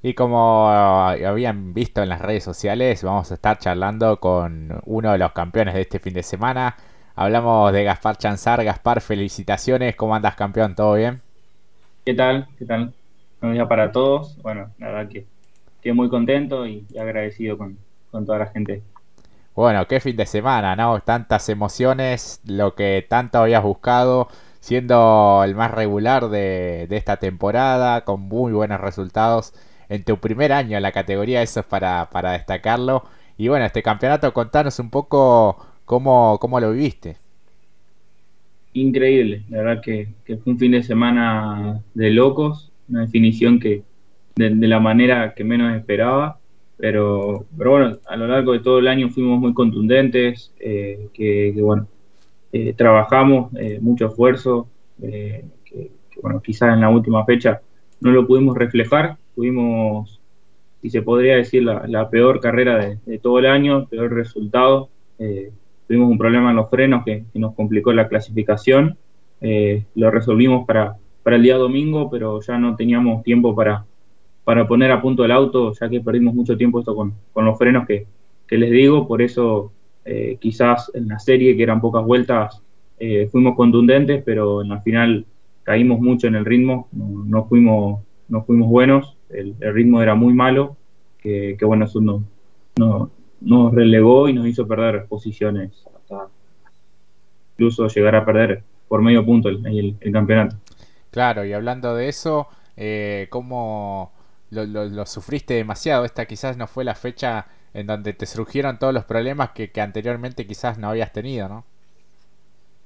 Y como habían visto en las redes sociales, vamos a estar charlando con uno de los campeones de este fin de semana. Hablamos de Gaspar Chanzar. Gaspar, felicitaciones. ¿Cómo andas, campeón? ¿Todo bien? ¿Qué tal? ¿Qué tal? Buenos días para todos. Bueno, la verdad que estoy muy contento y agradecido con, toda la gente. Bueno, qué fin de semana, ¿no? Tantas emociones, lo que tanto habías buscado, siendo el más regular de, de esta temporada, con muy buenos resultados en tu primer año en la categoría, eso es para, para destacarlo. Y bueno, este campeonato, contanos un poco cómo, cómo lo viviste. Increíble, la verdad que, fue un fin de semana de locos, una definición que de, la manera que menos esperaba, pero, pero bueno, a lo largo de todo el año fuimos muy contundentes, eh, que, bueno, eh, trabajamos, eh, mucho esfuerzo, que, bueno, quizás en la última fecha no lo pudimos reflejar, tuvimos, si se podría decir, la, peor carrera de, todo el año, peor resultado. Eh, tuvimos un problema en los frenos que, nos complicó la clasificación. Eh, lo resolvimos para, para el día domingo, pero ya no teníamos tiempo para, para poner a punto el auto, ya que perdimos mucho tiempo esto con, los frenos que, les digo. Por eso, eh, quizás en la serie, que eran pocas vueltas, fuimos contundentes, pero en la final caímos mucho en el ritmo, no, fuimos, no fuimos buenos el, ritmo era muy malo, que, bueno, eso no, no, nos relegó y nos hizo perder posiciones, hasta incluso llegar a perder por medio punto el, el, campeonato. Claro, y hablando de eso, eh, ¿cómo lo, lo, sufriste demasiado? Esta quizás no fue la fecha en donde te surgieron todos los problemas que, que anteriormente quizás no habías tenido, ¿no?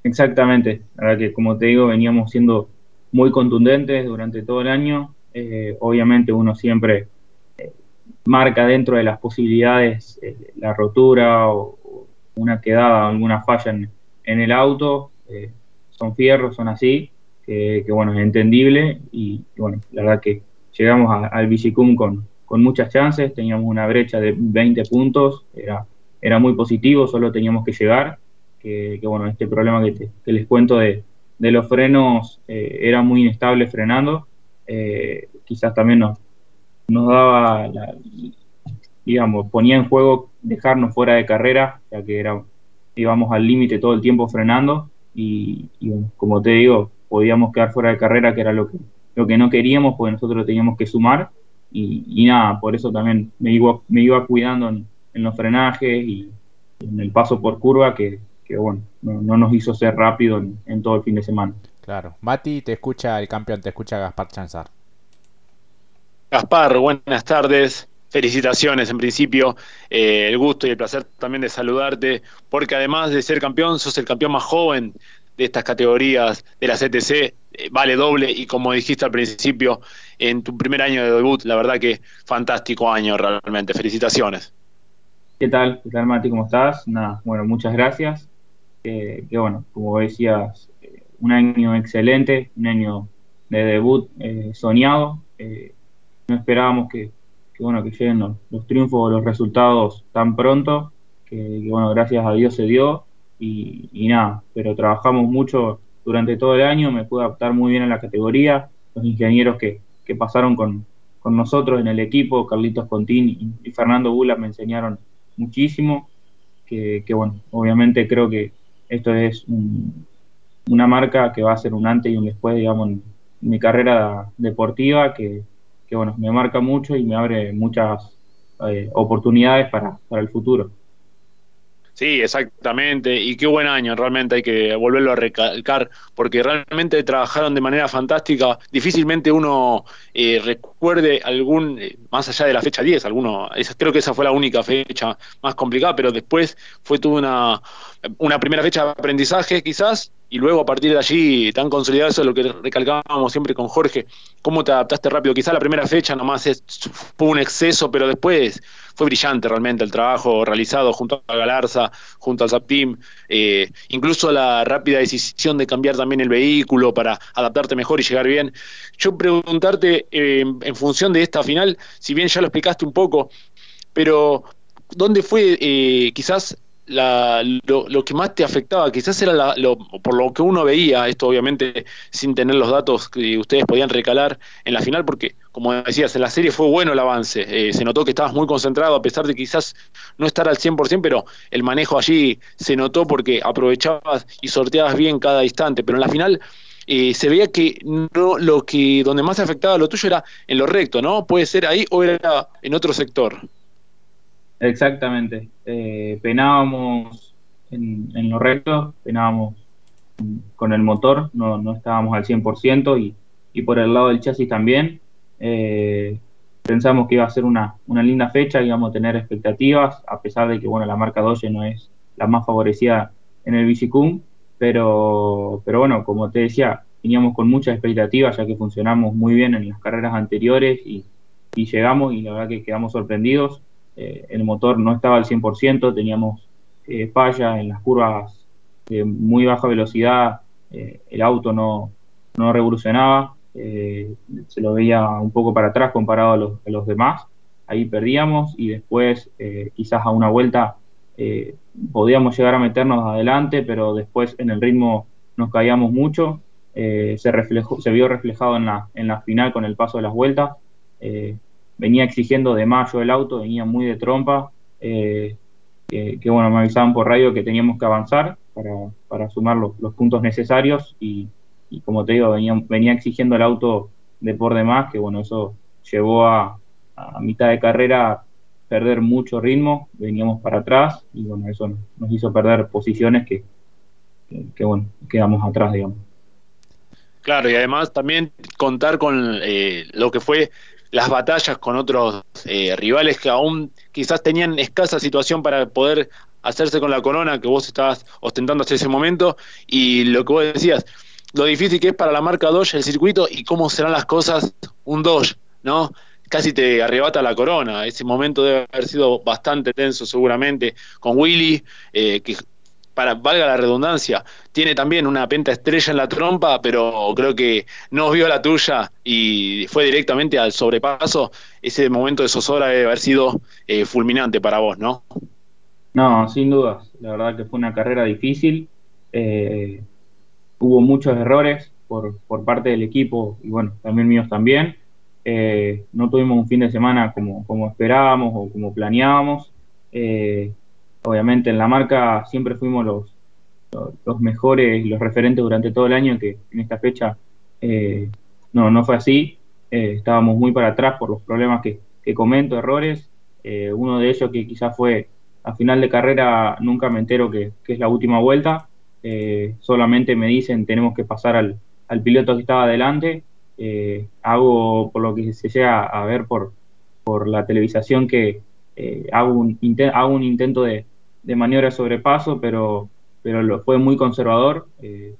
Exactamente, ahora que como te digo, veníamos siendo muy contundentes durante todo el año, eh, obviamente uno siempre eh, marca dentro de las posibilidades eh, la rotura o, una quedada, alguna falla en, el auto. son fierros, son así, que, bueno, es entendible y, bueno, la verdad que llegamos al Bicicum con, con muchas chances, teníamos una brecha de 20 puntos, era, era muy positivo, solo teníamos que llegar, que, bueno, este problema que, les cuento de, de los frenos era muy inestable frenando, eh, quizás también nos, nos daba, digamos, ponía en juego dejarnos fuera de carrera, ya que era, íbamos al límite todo el tiempo frenando y, como te digo, podíamos quedar fuera de carrera, que era lo que, lo que no queríamos, porque nosotros teníamos que sumar y, nada, por eso también me iba, me iba cuidando en, los frenajes y en el paso por curva, que, bueno, no, nos hizo ser rápido en todo el fin de semana. Claro. Mati, te escucha el campeón, te escucha Gaspar Chanzar. Gaspar, buenas tardes. Felicitaciones en principio, eh, el gusto y el placer también de saludarte, porque además de ser campeón, sos el campeón más joven de estas categorías de la CTC, eh, vale doble y como dijiste al principio, en tu primer año de debut, la verdad que fantástico año realmente, felicitaciones. ¿Qué tal? ¿Qué tal Mati? ¿Cómo estás? Nada, bueno, muchas gracias. Eh, que bueno, como decías, un año excelente, un año de debut eh, soñado. Eh, no esperábamos que, bueno, que lleguen los, triunfos o los resultados tan pronto, que, bueno, gracias a Dios se dio y, nada, pero trabajamos mucho durante todo el año, me pude adaptar muy bien a la categoría, los ingenieros que, pasaron con, nosotros en el equipo, Carlitos Contín y, Fernando Bula me enseñaron muchísimo, que, que bueno, obviamente creo que esto es un, una marca que va a ser un antes y un después, digamos, en mi carrera deportiva, que, bueno, me marca mucho y me abre muchas eh, oportunidades para, para el futuro. Sí, exactamente. Y qué buen año, realmente hay que volverlo a recalcar, porque realmente trabajaron de manera fantástica. Difícilmente uno eh, recuerde algún, eh, más allá de la fecha 10, alguno, creo que esa fue la única fecha más complicada, pero después fue toda una, una primera fecha de aprendizaje quizás, y luego a partir de allí tan consolidado, eso es lo que recalcábamos siempre con Jorge, cómo te adaptaste rápido. Quizás la primera fecha nomás fue un exceso, pero después fue brillante realmente el trabajo realizado junto a Galarza, junto al SAP Team, eh, incluso la rápida decisión de cambiar también el vehículo para adaptarte mejor y llegar bien. Yo preguntarte, eh, en función de esta final, si bien ya lo explicaste un poco, pero ¿dónde fue eh, quizás lo, que más te afectaba, quizás era lo, por lo que uno veía, esto obviamente sin tener los datos que ustedes podían recalar en la final, porque como decías, en la serie fue bueno el avance, eh, se notó que estabas muy concentrado, a pesar de quizás no estar al 100%, pero el manejo allí se notó porque aprovechabas y sorteabas bien cada instante, pero en la final... Eh, se veía que no lo que donde más afectaba lo tuyo era en lo recto, ¿no? Puede ser ahí o era en otro sector. Exactamente. Eh, penábamos en, en, lo recto, penábamos con el motor, no, no estábamos al 100% y, y por el lado del chasis también. Eh, pensamos que iba a ser una, una linda fecha, íbamos a tener expectativas, a pesar de que bueno, la marca Doge no es la más favorecida en el Bicicum, pero, pero bueno, como te decía, teníamos con muchas expectativas ya que funcionamos muy bien en las carreras anteriores y llegamos y la verdad que quedamos sorprendidos. Eh, el motor no estaba al 100%, teníamos eh, fallas en las curvas de muy baja velocidad, eh, el auto no, no revolucionaba, se lo veía un poco para atrás comparado a los, a los demás, ahí perdíamos y después quizás a una vuelta podíamos llegar a meternos adelante, pero después en el ritmo nos caíamos mucho, se, reflejó, se vio reflejado en la, en la final con el paso de las vueltas venía exigiendo de mayo el auto, venía muy de trompa, eh, que, bueno, me avisaban por radio que teníamos que avanzar para, sumar los, puntos necesarios y, como te digo, venía, venía exigiendo el auto de por demás, que bueno, eso llevó a, mitad de carrera perder mucho ritmo, veníamos para atrás y bueno, eso nos hizo perder posiciones que, que, bueno, quedamos atrás, digamos. Claro, y además también contar con eh, lo que fue las batallas con otros eh, rivales que aún quizás tenían escasa situación para poder hacerse con la corona que vos estabas ostentando hasta ese momento y lo que vos decías, lo difícil que es para la marca Dodge el circuito y cómo serán las cosas un Dodge, ¿no? Casi te arrebata la corona. Ese momento debe haber sido bastante tenso seguramente con Willy, eh, que para valga la redundancia, tiene también una penta estrella en la trompa, pero creo que no vio la tuya y fue directamente al sobrepaso. Ese momento de zozobra debe haber sido eh, fulminante para vos, ¿no? No, sin dudas. La verdad que fue una carrera difícil. Eh, hubo muchos errores por, por, parte del equipo y bueno, también míos también. Eh, no tuvimos un fin de semana como, esperábamos o como planeábamos. Eh, obviamente en la marca siempre fuimos los, los, mejores, los referentes durante todo el año, que en esta fecha eh, no, no fue así. Eh, estábamos muy para atrás por los problemas que, que comento, errores. Eh, uno de ellos que quizás fue a final de carrera, nunca me entero que, que es la última vuelta. solamente me dicen tenemos que pasar al, al piloto que estaba adelante. hago, por lo que se llega a ver por, por la televisación, que hago, un, hago un intento de, de maniobra de sobrepaso, pero, pero lo, fue muy conservador. Eh,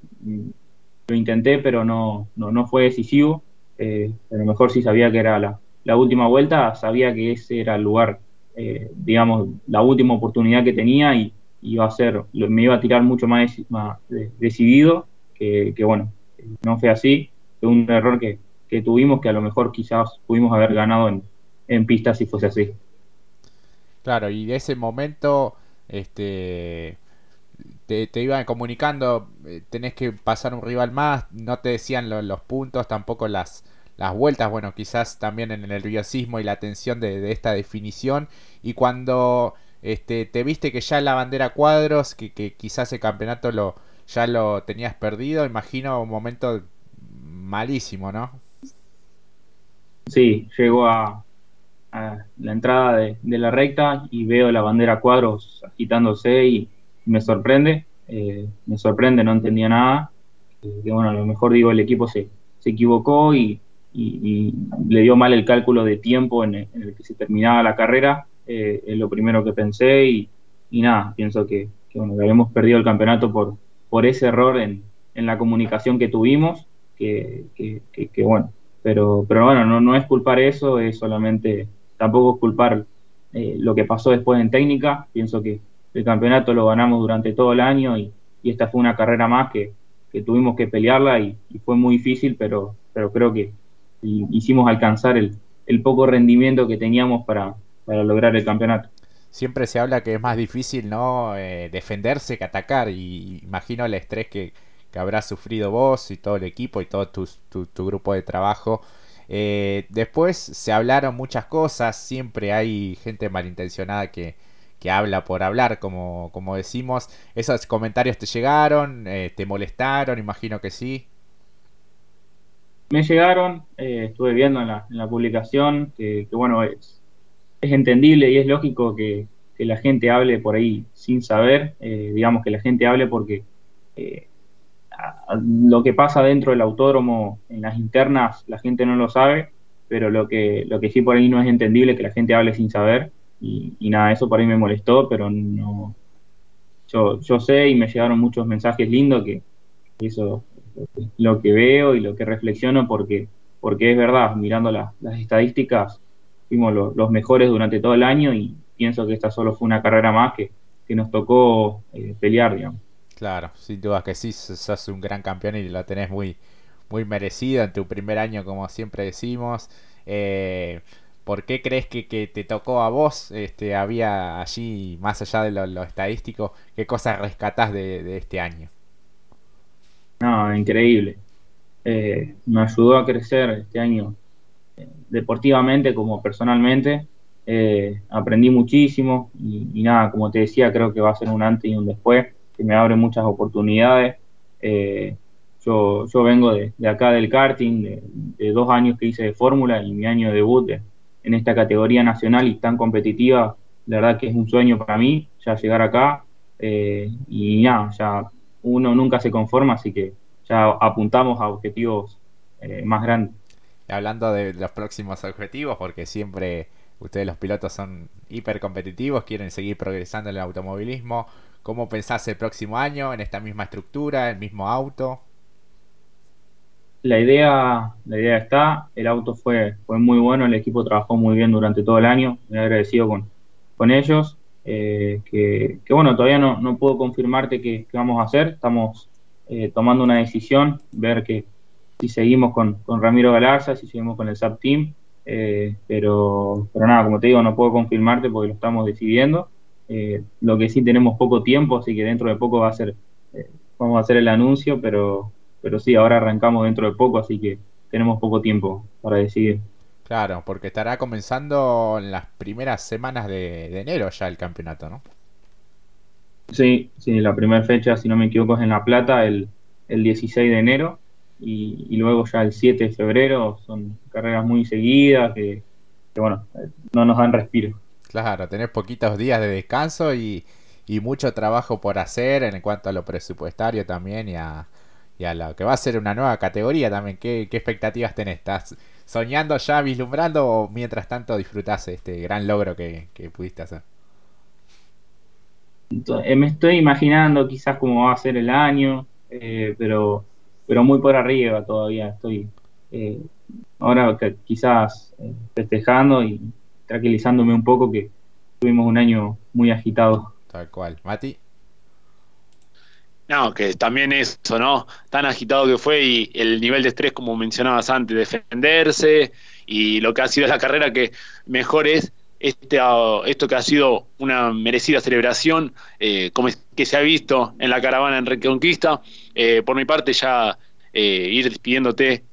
lo intenté, pero no, no, no fue decisivo. Eh, a lo mejor sí sabía que era la, la, última vuelta, sabía que ese era el lugar, eh, digamos, la última oportunidad que tenía y iba a ser, me iba a tirar mucho más, más decidido, que, que, bueno, no fue así. Fue un error que, que tuvimos que a lo mejor quizás pudimos haber ganado en, en pista si fuese así. Claro, y de ese momento este te, iban comunicando, eh, tenés que pasar un rival más, no te decían los puntos, tampoco las, las vueltas, bueno, quizás también en el nerviosismo y la tensión de, esta definición, y cuando este, te viste que ya la bandera cuadros, que, que quizás el campeonato lo ya lo tenías perdido, imagino un momento malísimo, ¿no? Sí, llegó a, a la entrada de, la recta y veo la bandera cuadros agitándose y me sorprende, eh, me sorprende, no entendía nada. que bueno, a lo mejor digo, el equipo se, se equivocó y, le dio mal el cálculo de tiempo en el, que se terminaba la carrera, eh, es lo primero que pensé y, nada, pienso que, bueno, habíamos perdido el campeonato por, por ese error en, en la comunicación que tuvimos, que, que, bueno, pero, pero bueno, no, no es culpar eso, es solamente tampoco es culpar eh, lo que pasó después en técnica. Pienso que el campeonato lo ganamos durante todo el año y, esta fue una carrera más que, tuvimos que pelearla y, fue muy difícil, pero, creo que hicimos alcanzar el, poco rendimiento que teníamos para, lograr el campeonato. siempre se habla que es más difícil no eh, defenderse que atacar y imagino el estrés que, que habrás sufrido vos y todo el equipo y todo tu, grupo de trabajo. Eh, después se hablaron muchas cosas, siempre hay gente malintencionada que, que habla por hablar, como, como decimos. ¿Esos comentarios te llegaron? Eh, ¿Te molestaron? Imagino que sí. Me llegaron, eh, estuve viendo en la, la publicación que, bueno, es, es, entendible y es lógico que, que, la gente hable por ahí sin saber, digamos que la gente hable porque lo que pasa dentro del autódromo en las internas la gente no lo sabe, pero lo que, lo que sí por ahí no es entendible que la gente hable sin saber y, nada, eso por ahí me molestó, pero no, yo, yo sé y me llegaron muchos mensajes lindos que eso es lo que veo y lo que reflexiono porque, porque es verdad, mirando las estadísticas, fuimos los mejores durante todo el año y pienso que esta solo fue una carrera más que, que nos tocó eh, pelear, digamos. Claro, sin duda que sí, sos un gran campeón y lo tenés muy, muy merecido en tu primer año, como siempre decimos. Eh, ¿Por qué crees que, te tocó a vos? Este, había allí, más allá de lo, estadístico, ¿qué cosas rescatás de, este año? No, increíble. Eh, me ayudó a crecer este año eh, deportivamente como personalmente. aprendí muchísimo y, y, nada, como te decía, creo que va a ser un antes y un después que me abre muchas oportunidades. Eh, yo, yo vengo de, acá del karting, de, dos años que hice de fórmula y mi año de debut en esta categoría nacional y tan competitiva, la verdad que es un sueño para mí ya llegar acá eh, y ya, uno nunca se conforma, así que ya apuntamos a objetivos eh, más grandes. Hablando de los próximos objetivos, porque siempre ustedes los pilotos son hiper competitivos, quieren seguir progresando en el automovilismo. ¿Cómo pensás el próximo año en esta misma estructura, el mismo auto? La idea, la idea está, el auto fue, fue muy bueno, el equipo trabajó muy bien durante todo el año, muy agradecido con, con ellos, eh, que, bueno, todavía no, no puedo confirmarte qué, vamos a hacer, estamos eh, tomando una decisión, ver que si seguimos con, con Ramiro Galarza, si seguimos con el SAP Team, eh, pero, pero nada, como te digo, no puedo confirmarte porque lo estamos decidiendo. Eh, lo que sí tenemos poco tiempo, así que dentro de poco va a ser, eh, vamos a hacer el anuncio, pero, pero sí, ahora arrancamos dentro de poco, así que tenemos poco tiempo para decidir. Claro, porque estará comenzando en las primeras semanas de, enero ya el campeonato, ¿no? Sí, sí, la primera fecha, si no me equivoco, es en La Plata, el, el 16 de enero, y, luego ya el 7 de febrero, son carreras muy seguidas que, que bueno, no nos dan respiro. Claro, tenés poquitos días de descanso y, mucho trabajo por hacer en cuanto a lo presupuestario también y a, lo que va a ser una nueva categoría también. ¿Qué, expectativas tenés? ¿Estás soñando ya, vislumbrando o mientras tanto disfrutás este gran logro que, pudiste hacer? Eh, me estoy imaginando quizás cómo va a ser el año, eh, pero, pero muy por arriba todavía. Estoy eh, ahora quizás festejando y tranquilizándome un poco que tuvimos un año muy agitado. Tal cual. Mati. No, que también eso, ¿no? Tan agitado que fue y el nivel de estrés, como mencionabas antes, defenderse y lo que ha sido la carrera que mejor es este, ah, esto que ha sido una merecida celebración, eh, como es que se ha visto en la caravana en Reconquista. Eh, por mi parte, ya eh, ir despidiéndote,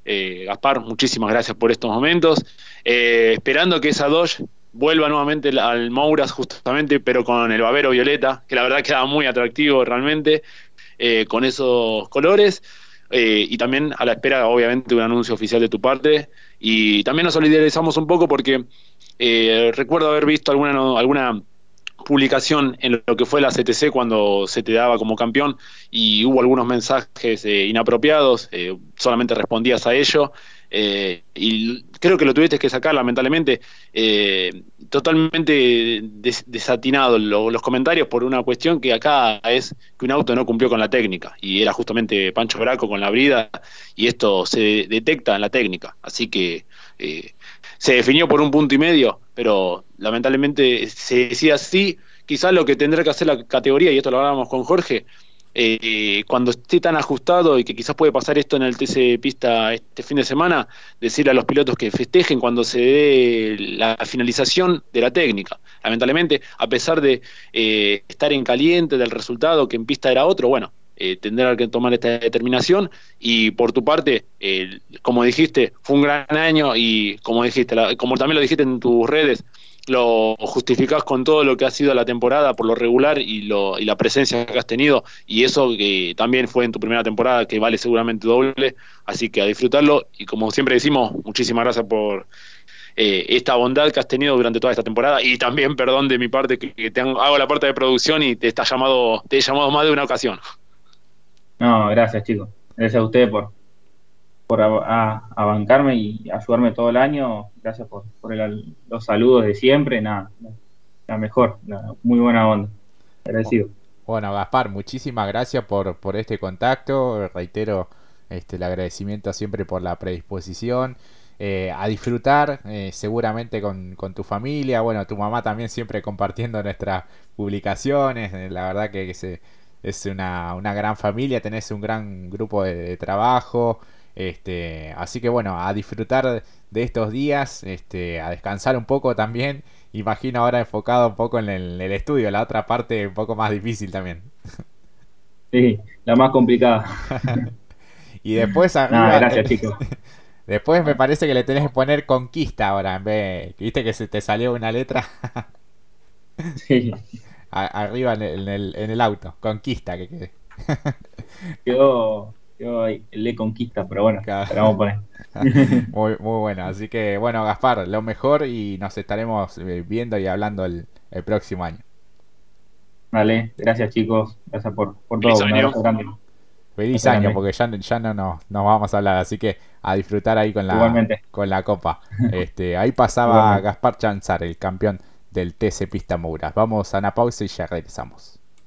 Gaspar, muchísimas gracias por estos momentos. Eh, esperando que esa Dodge vuelva nuevamente al Mouras justamente, pero con el babero violeta, que la verdad queda muy atractivo realmente, eh, con esos colores. Eh, y también a la espera, obviamente, de un anuncio oficial de tu parte. Y también nos solidarizamos un poco porque recuerdo haber visto alguna, alguna publicación en lo que fue la CTC cuando se te daba como campeón y hubo algunos mensajes inapropiados, solamente respondías a ello eh, y creo que lo tuviste que sacar, lamentablemente, eh, totalmente desatinado los comentarios por una cuestión que acá es que un auto no cumplió con la técnica, y era justamente Pancho Braco con la brida, y esto se detecta en la técnica, así que eh, se definió por un punto y medio, pero lamentablemente se decía así, quizás lo que tendrá que hacer la categoría, y esto lo hablábamos con Jorge, eh, cuando esté tan ajustado y que quizás puede pasar esto en el TC Pista este fin de semana, decirle a los pilotos que festejen cuando se dé la finalización de la técnica. Lamentablemente, a pesar de eh, estar en caliente del resultado, que en pista era otro, bueno, eh, tendrá que tomar esta determinación. Y por tu parte, como dijiste, fue un gran año y como dijiste, como también lo dijiste en tus redes, lo justificás con todo lo que ha sido la temporada por lo regular y, lo, y la presencia que has tenido. Y eso que también fue en tu primera temporada que vale seguramente doble, así que a disfrutarlo. Y como siempre decimos, muchísimas gracias por eh, esta bondad que has tenido durante toda esta temporada. Y también perdón de mi parte que, te hago la parte de producción y te está llamado te he llamado más de una ocasión. No, gracias chicos, gracias a ustedes por, por a, bancarme y ayudarme todo el año. Gracias por, los saludos de siempre. Nada, la mejor, muy buena onda. Agradecido. Bueno, Gaspar, muchísimas gracias por, por este contacto. Reitero este, el agradecimiento siempre por la predisposición. Eh, a disfrutar eh, seguramente con, tu familia. Bueno, tu mamá también siempre compartiendo nuestras publicaciones. Eh, la verdad que, es una, una, gran familia, tenés un gran grupo de trabajo. Este, así que bueno, a disfrutar de estos días, este, a descansar un poco también. Imagino ahora enfocado un poco en el, estudio, la otra parte un poco más difícil también. Sí, la más complicada. y después arriba, gracias, chicos. Después me parece que le tenés que poner conquista ahora, en vez, viste que se te salió una letra. sí. arriba en el, en el, auto, conquista que quede. Quedó yo le conquista, pero bueno, vamos a poner. muy, muy bueno, así que bueno, Gaspar, lo mejor y nos estaremos eh, viendo y hablando el, próximo año. Vale, gracias chicos, gracias por, por todo. Feliz año. Feliz año, porque ya, ya no nos, vamos a hablar, así que a disfrutar ahí con la, con la copa. Este, ahí pasaba Gaspar Chanzar, el campeón del TC Pista Mouras. Vamos a una pausa y ya regresamos.